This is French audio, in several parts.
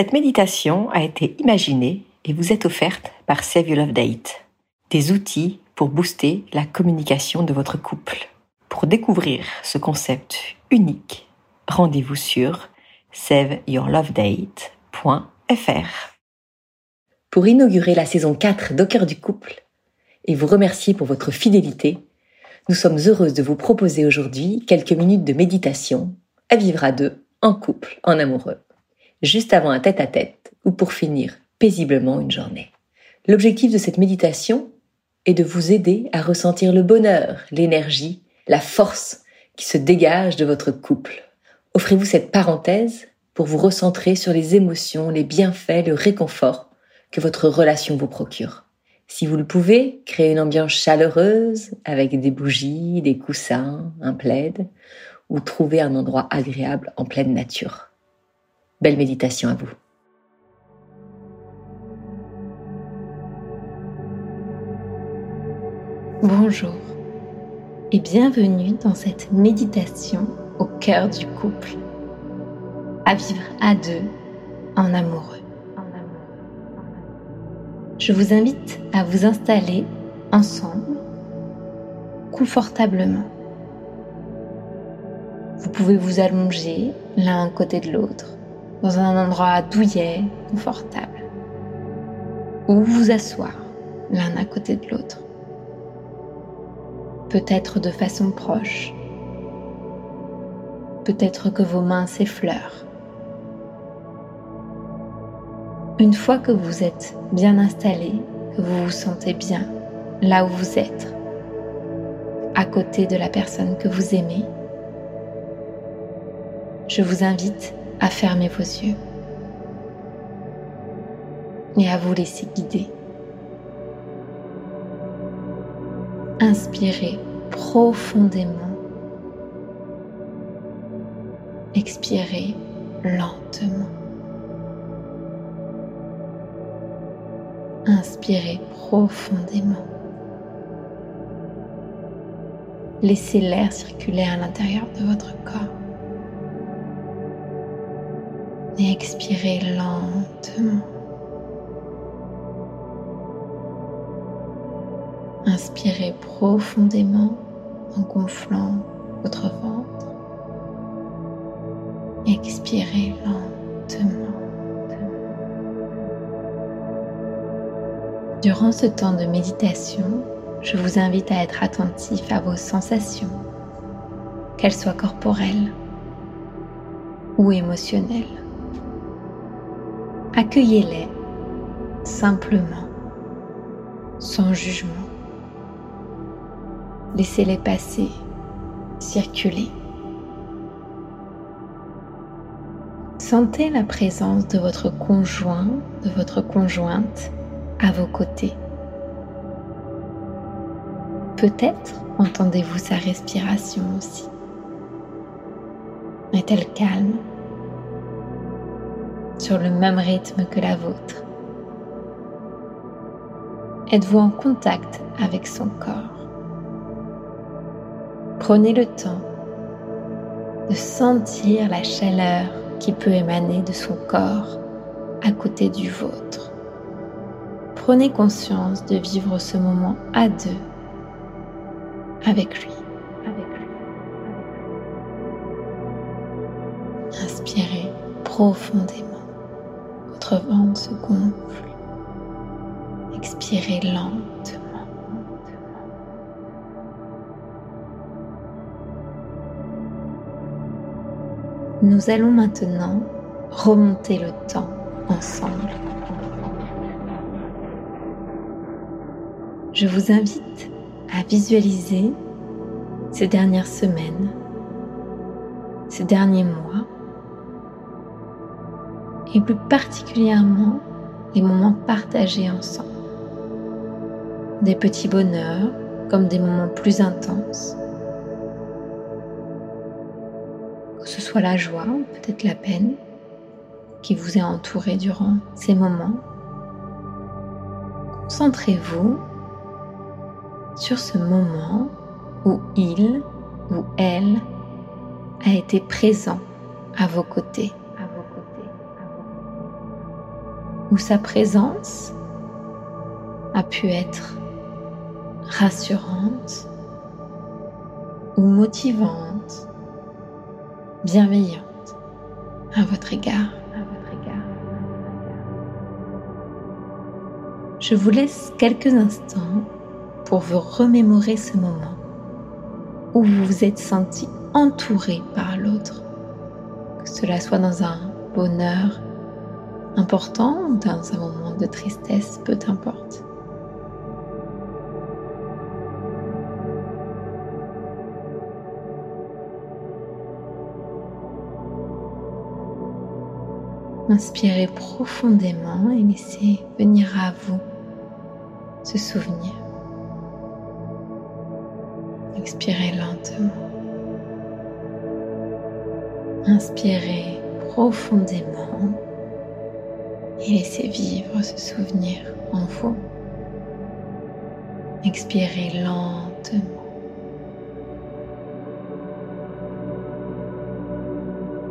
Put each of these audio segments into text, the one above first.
Cette méditation a été imaginée et vous est offerte par Save Your Love Date, des outils pour booster la communication de votre couple. Pour découvrir ce concept unique, rendez-vous sur saveyourlovedate.fr. Pour inaugurer la saison 4 d'Au cœur du couple et vous remercier pour votre fidélité, nous sommes heureuses de vous proposer aujourd'hui quelques minutes de méditation à vivre à deux, en couple, en amoureux, juste avant un tête-à-tête ou pour finir paisiblement une journée. L'objectif de cette méditation est de vous aider à ressentir le bonheur, l'énergie, la force qui se dégage de votre couple. Offrez-vous cette parenthèse pour vous recentrer sur les émotions, les bienfaits, le réconfort que votre relation vous procure. Si vous le pouvez, créez une ambiance chaleureuse avec des bougies, des coussins, un plaid, ou trouvez un endroit agréable en pleine nature. Belle méditation à vous. Bonjour et bienvenue dans cette méditation au cœur du couple, à vivre à deux en amoureux. Je vous invite à vous installer ensemble, confortablement. Vous pouvez vous allonger l'un à côté de l'autre, dans un endroit douillet, confortable, ou vous asseoir l'un à côté de l'autre peut-être de façon proche, peut-être que vos mains s'effleurent. Une fois que vous êtes bien installé, que vous vous sentez bien là où vous êtes, à côté de la personne que vous aimez, je vous invite à fermer vos yeux et à vous laisser guider. Inspirez profondément. Expirez lentement. Inspirez profondément. Laissez l'air circuler à l'intérieur de votre corps. Expirez lentement. Inspirez profondément en gonflant votre ventre. Expirez lentement. Durant ce temps de méditation, je vous invite à être attentif à vos sensations, qu'elles soient corporelles ou émotionnelles. Accueillez-les simplement, sans jugement. Laissez-les passer, circuler. Sentez la présence de votre conjoint, de votre conjointe à vos côtés. Peut-être entendez-vous sa respiration aussi. Est-elle calme Sur le même rythme que la vôtre Êtes-vous en contact avec son corps? Prenez le temps de sentir la chaleur qui peut émaner de son corps à côté du vôtre. Prenez conscience de vivre ce moment à deux avec lui. Inspirez profondément. Votre se gonfle. Expirez lentement. Nous allons maintenant remonter le temps ensemble. Je vous invite à visualiser ces dernières semaines, ces derniers mois, et plus particulièrement les moments partagés ensemble. Des petits bonheurs comme des moments plus intenses que ce soit la joie ou peut-être la peine qui vous est entourée durant ces moments. Concentrez-vous sur ce moment où il ou elle a été présent à vos côtés. Où sa présence a pu être rassurante ou motivante, bienveillante à votre égard. Je vous laisse quelques instants pour vous remémorer ce moment où vous vous êtes senti entouré par l'autre, que cela soit dans un bonheur important dans un moment de tristesse, peu importe. Inspirez profondément et laissez venir à vous ce souvenir. Expirez lentement. Inspirez profondément et laissez vivre ce souvenir en vous. Expirez lentement.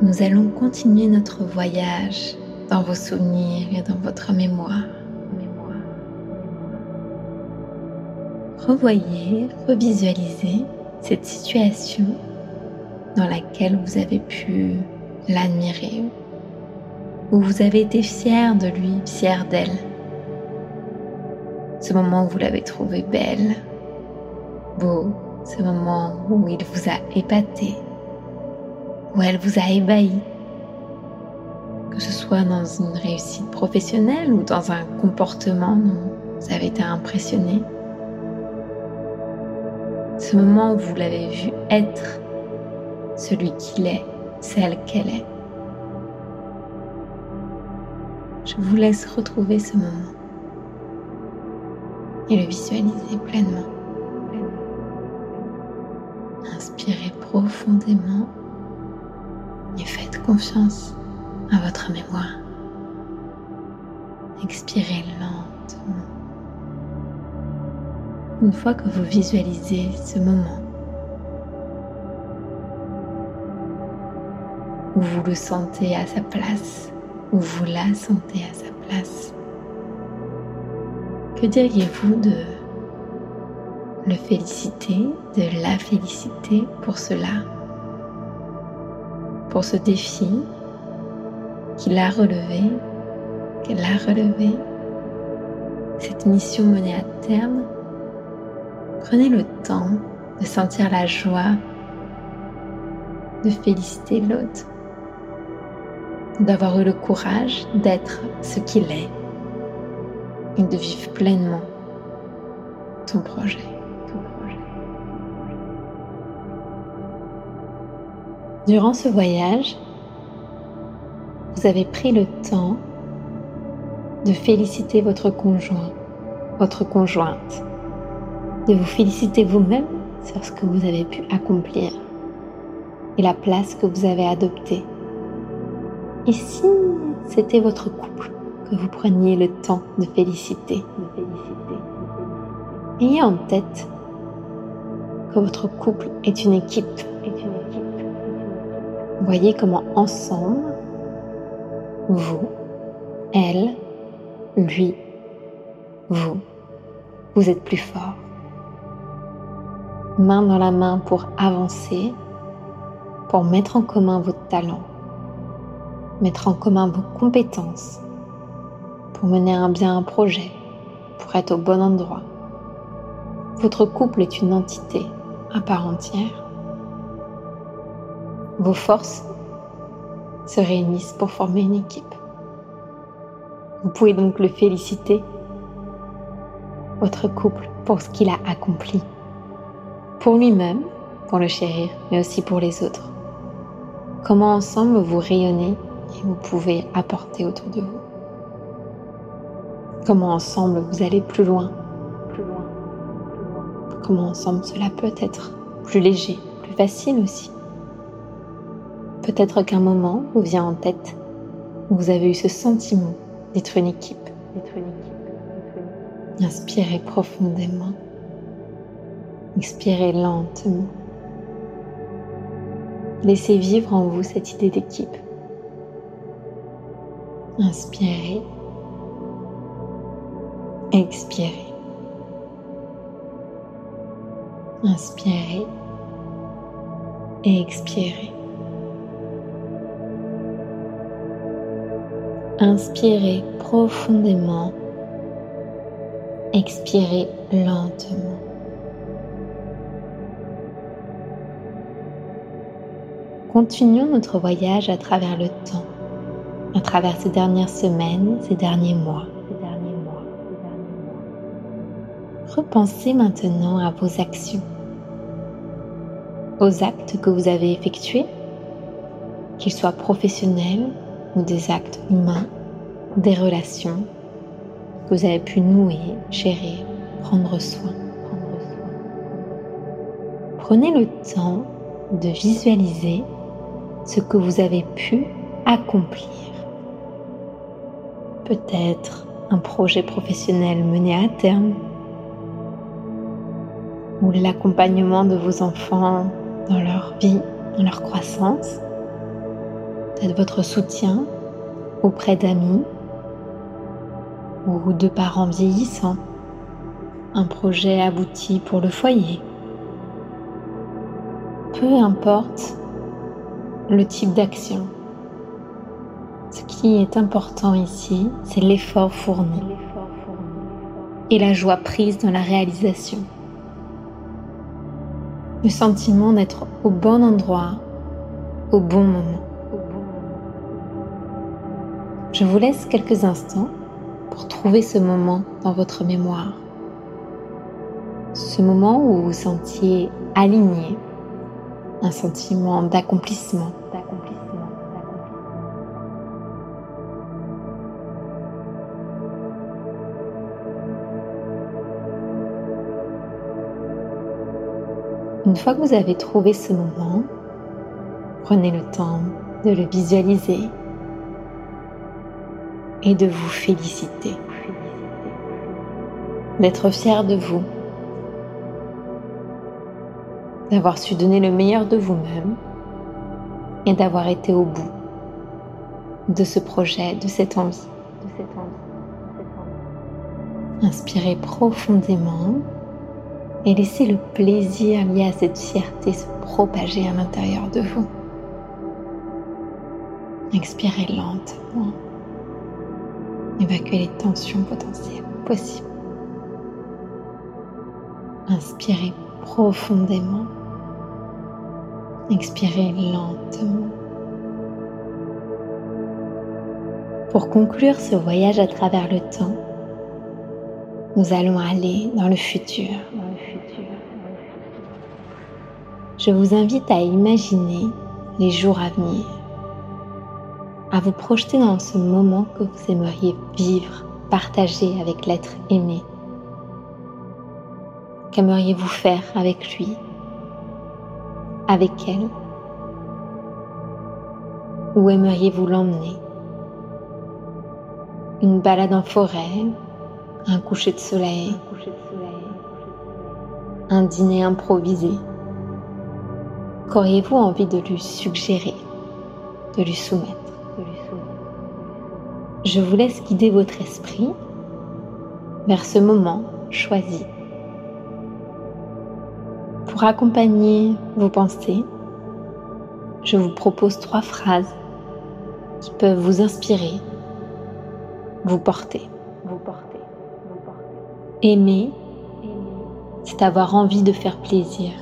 Nous allons continuer notre voyage dans vos souvenirs et dans votre mémoire. revoyez, revisualisez cette situation dans laquelle vous avez pu l'admirer, où vous avez été fier de lui, fier d'elle. Ce moment où vous l'avez trouvé belle, beau, ce moment où il vous a épaté, où elle vous a ébahi, que ce soit dans une réussite professionnelle ou dans un comportement dont vous avez été impressionné ce moment où vous l'avez vu être celui qu'il est, celle qu'elle est. Je vous laisse retrouver ce moment et le visualiser pleinement. Inspirez profondément et faites confiance à votre mémoire. Expirez lentement. Une fois que vous visualisez ce moment où vous le sentez à sa place, où vous la sentez à sa place, que diriez-vous de le féliciter, de la féliciter pour cela, pour ce défi qu'il a relevé, qu'elle a relevé, cette mission menée à terme? Prenez le temps de sentir la joie, de féliciter l'autre, d'avoir eu le courage d'être ce qu'il est et de vivre pleinement ton projet. Durant ce voyage, vous avez pris le temps de féliciter votre conjoint, votre conjointe de vous féliciter vous-même sur ce que vous avez pu accomplir et la place que vous avez adoptée. Et si c'était votre couple que vous preniez le temps de féliciter, Ayez en tête que votre couple est une équipe. Voyez comment ensemble, vous, elle, lui, vous, vous êtes plus fort main dans la main pour avancer, pour mettre en commun vos talents, mettre en commun vos compétences, pour mener un bien un projet, pour être au bon endroit. Votre couple est une entité à part entière. Vos forces se réunissent pour former une équipe. Vous pouvez donc le féliciter, votre couple, pour ce qu'il a accompli pour lui-même, pour le chérir, mais aussi pour les autres. Comment ensemble vous rayonnez vous pouvez apporter autour de vous. Comment ensemble vous allez plus loin, plus loin, plus loin. Comment ensemble cela peut être plus léger, plus facile aussi. Peut-être qu'un moment vous vient en tête où vous avez eu ce sentiment. D'être une équipe. Inspirez profondément. Expirez lentement. Laissez vivre en vous cette idée d'équipe. Inspirez Expirez. Inspirez et expirez. Inspirez profondément. Expirez lentement. Continuons notre voyage à travers le temps, à travers ces dernières semaines, ces derniers mois. Repensez maintenant à vos actions, aux actes que vous avez effectués, qu'ils soient professionnels ou des actes humains, des relations que vous avez pu nouer, gérer, prendre soin. Prenez le temps de visualiser ce que vous avez pu accomplir. Peut-être un projet professionnel mené à terme ou l'accompagnement de vos enfants dans leur vie, dans leur croissance, peut-être votre soutien auprès d'amis ou de parents vieillissants, un projet abouti pour le foyer. Peu importe le type d'action. Ce qui est important ici, c'est l'effort fourni et la joie prise dans la réalisation le sentiment d'être au bon endroit, au bon moment. Je vous laisse quelques instants pour trouver ce moment dans votre mémoire. Ce moment où vous vous sentiez aligné, un sentiment d'accomplissement. Une fois que vous avez trouvé ce moment, prenez le temps de le visualiser et de vous féliciter. D'être fier de vous. D'avoir su donner le meilleur de vous-même et d'avoir été au bout de ce projet, de cette envie. Inspirez profondément et laissez le plaisir lié à cette fierté se propager à l'intérieur de vous. Expirez lentement. Évacuez les tensions potentielles possibles. Inspirez profondément. Expirez lentement. Pour conclure ce voyage à travers le temps, nous allons aller dans le futur. Je vous invite à imaginer les jours à venir, à vous projeter dans ce moment que vous aimeriez vivre, partager avec l'être aimé. Qu'aimeriez-vous faire avec lui, avec elle? Où aimeriez-vous l'emmener? Une balade en forêt, un coucher de soleil, un dîner improvisé qu'auriez-vous envie de lui suggérer, de lui soumettre? Je vous laisse guider votre esprit vers ce moment choisi. Pour accompagner vos pensées, je vous propose trois phrases qui peuvent vous inspirer, vous porter. Vous porter. Aimer, c'est avoir envie de faire plaisir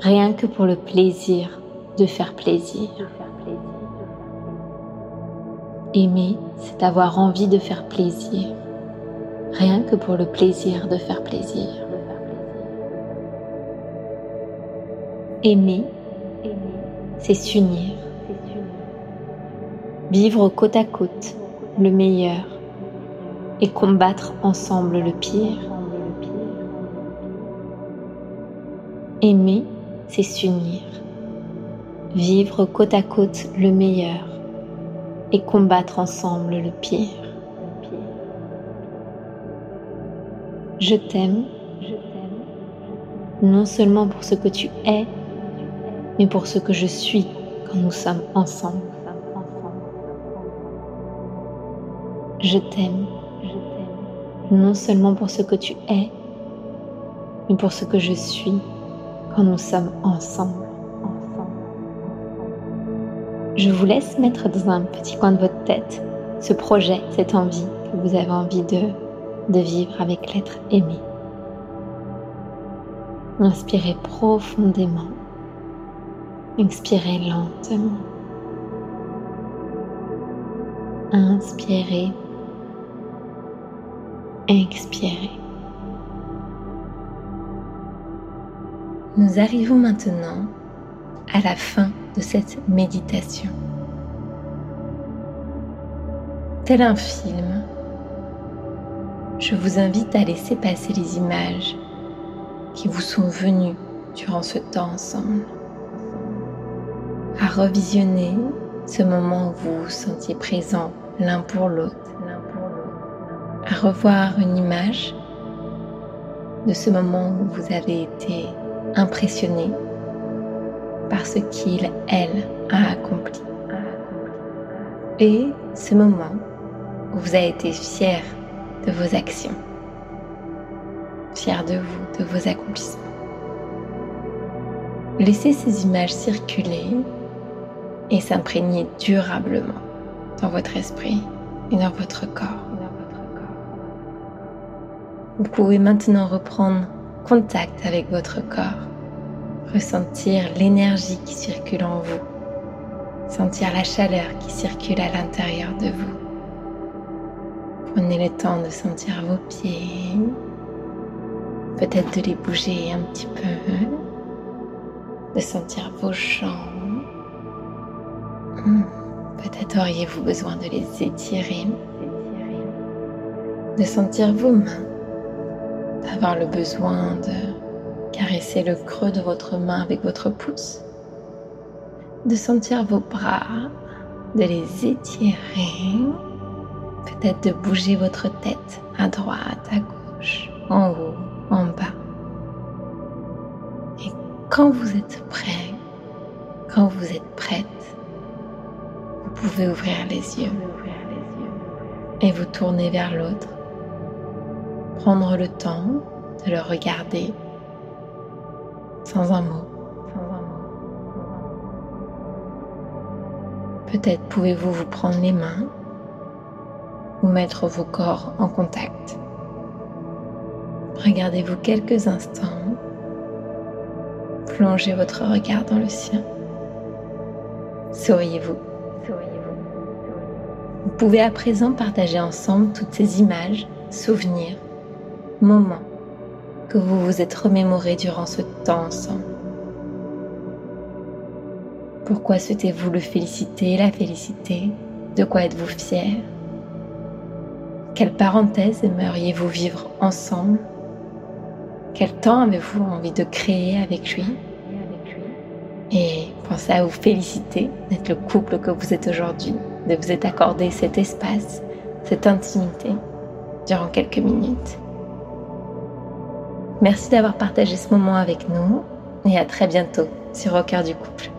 rien que pour le plaisir de faire plaisir. Aimer, c'est avoir envie de faire plaisir, rien que pour le plaisir de faire plaisir. Aimer, c'est s'unir, vivre côte à côte le meilleur et combattre ensemble le pire. Aimer, c'est s'unir, vivre côte à côte le meilleur et combattre ensemble le pire. Je t'aime, non seulement pour ce que tu es, mais pour ce que je suis quand nous sommes ensemble. Je t'aime, non seulement pour ce que tu es, mais pour ce que je suis quand nous sommes ensemble. Je vous laisse mettre dans un petit coin de votre tête ce projet, cette envie que vous avez envie de, de vivre avec l'être aimé. Inspirez profondément. Expirez lentement. Inspirez. Expirez. Nous arrivons maintenant à la fin de cette méditation. Tel un film, je vous invite à laisser passer les images qui vous sont venues durant ce temps ensemble, à revisionner ce moment où vous vous sentiez présent l'un pour l'autre, à revoir une image de ce moment où vous avez été impressionné par ce qu'il, elle, a accompli. Et ce moment où vous avez été fier de vos actions, fier de vous, de vos accomplissements. Laissez ces images circuler et s'imprégner durablement dans votre esprit et dans votre corps. Vous pouvez maintenant reprendre contact avec votre corps, ressentir l'énergie qui circule en vous, sentir la chaleur qui circule à l'intérieur de vous. Prenez le temps de sentir vos pieds, peut-être de les bouger un petit peu, de sentir vos jambes. Hmm, peut-être auriez-vous besoin de les étirer, de sentir vos mains d'avoir le besoin de caresser le creux de votre main avec votre pouce, de sentir vos bras, de les étirer, peut-être de bouger votre tête à droite, à gauche, en haut, en bas. Et quand vous êtes prêt, quand vous êtes prête, vous pouvez ouvrir les yeux et vous tourner vers l'autre prendre le temps de le regarder sans un mot. Peut-être pouvez-vous vous prendre les mains ou mettre vos corps en contact. Regardez-vous quelques instants. Plongez votre regard dans le sien. Souriez-vous. Vous pouvez à présent partager ensemble toutes ces images, souvenirs moment que vous vous êtes remémoré durant ce temps ensemble. Pourquoi souhaitez-vous le féliciter, la féliciter? De quoi êtes-vous fier? Quelle parenthèse aimeriez-vous vivre ensemble? Quel temps avez-vous envie de créer avec lui? Et pensez à vous féliciter d'être le couple que vous êtes aujourd'hui, de vous être accordé cet espace, cette intimité durant quelques minutes. Merci d'avoir partagé ce moment avec nous et à très bientôt sur Au cœur du couple.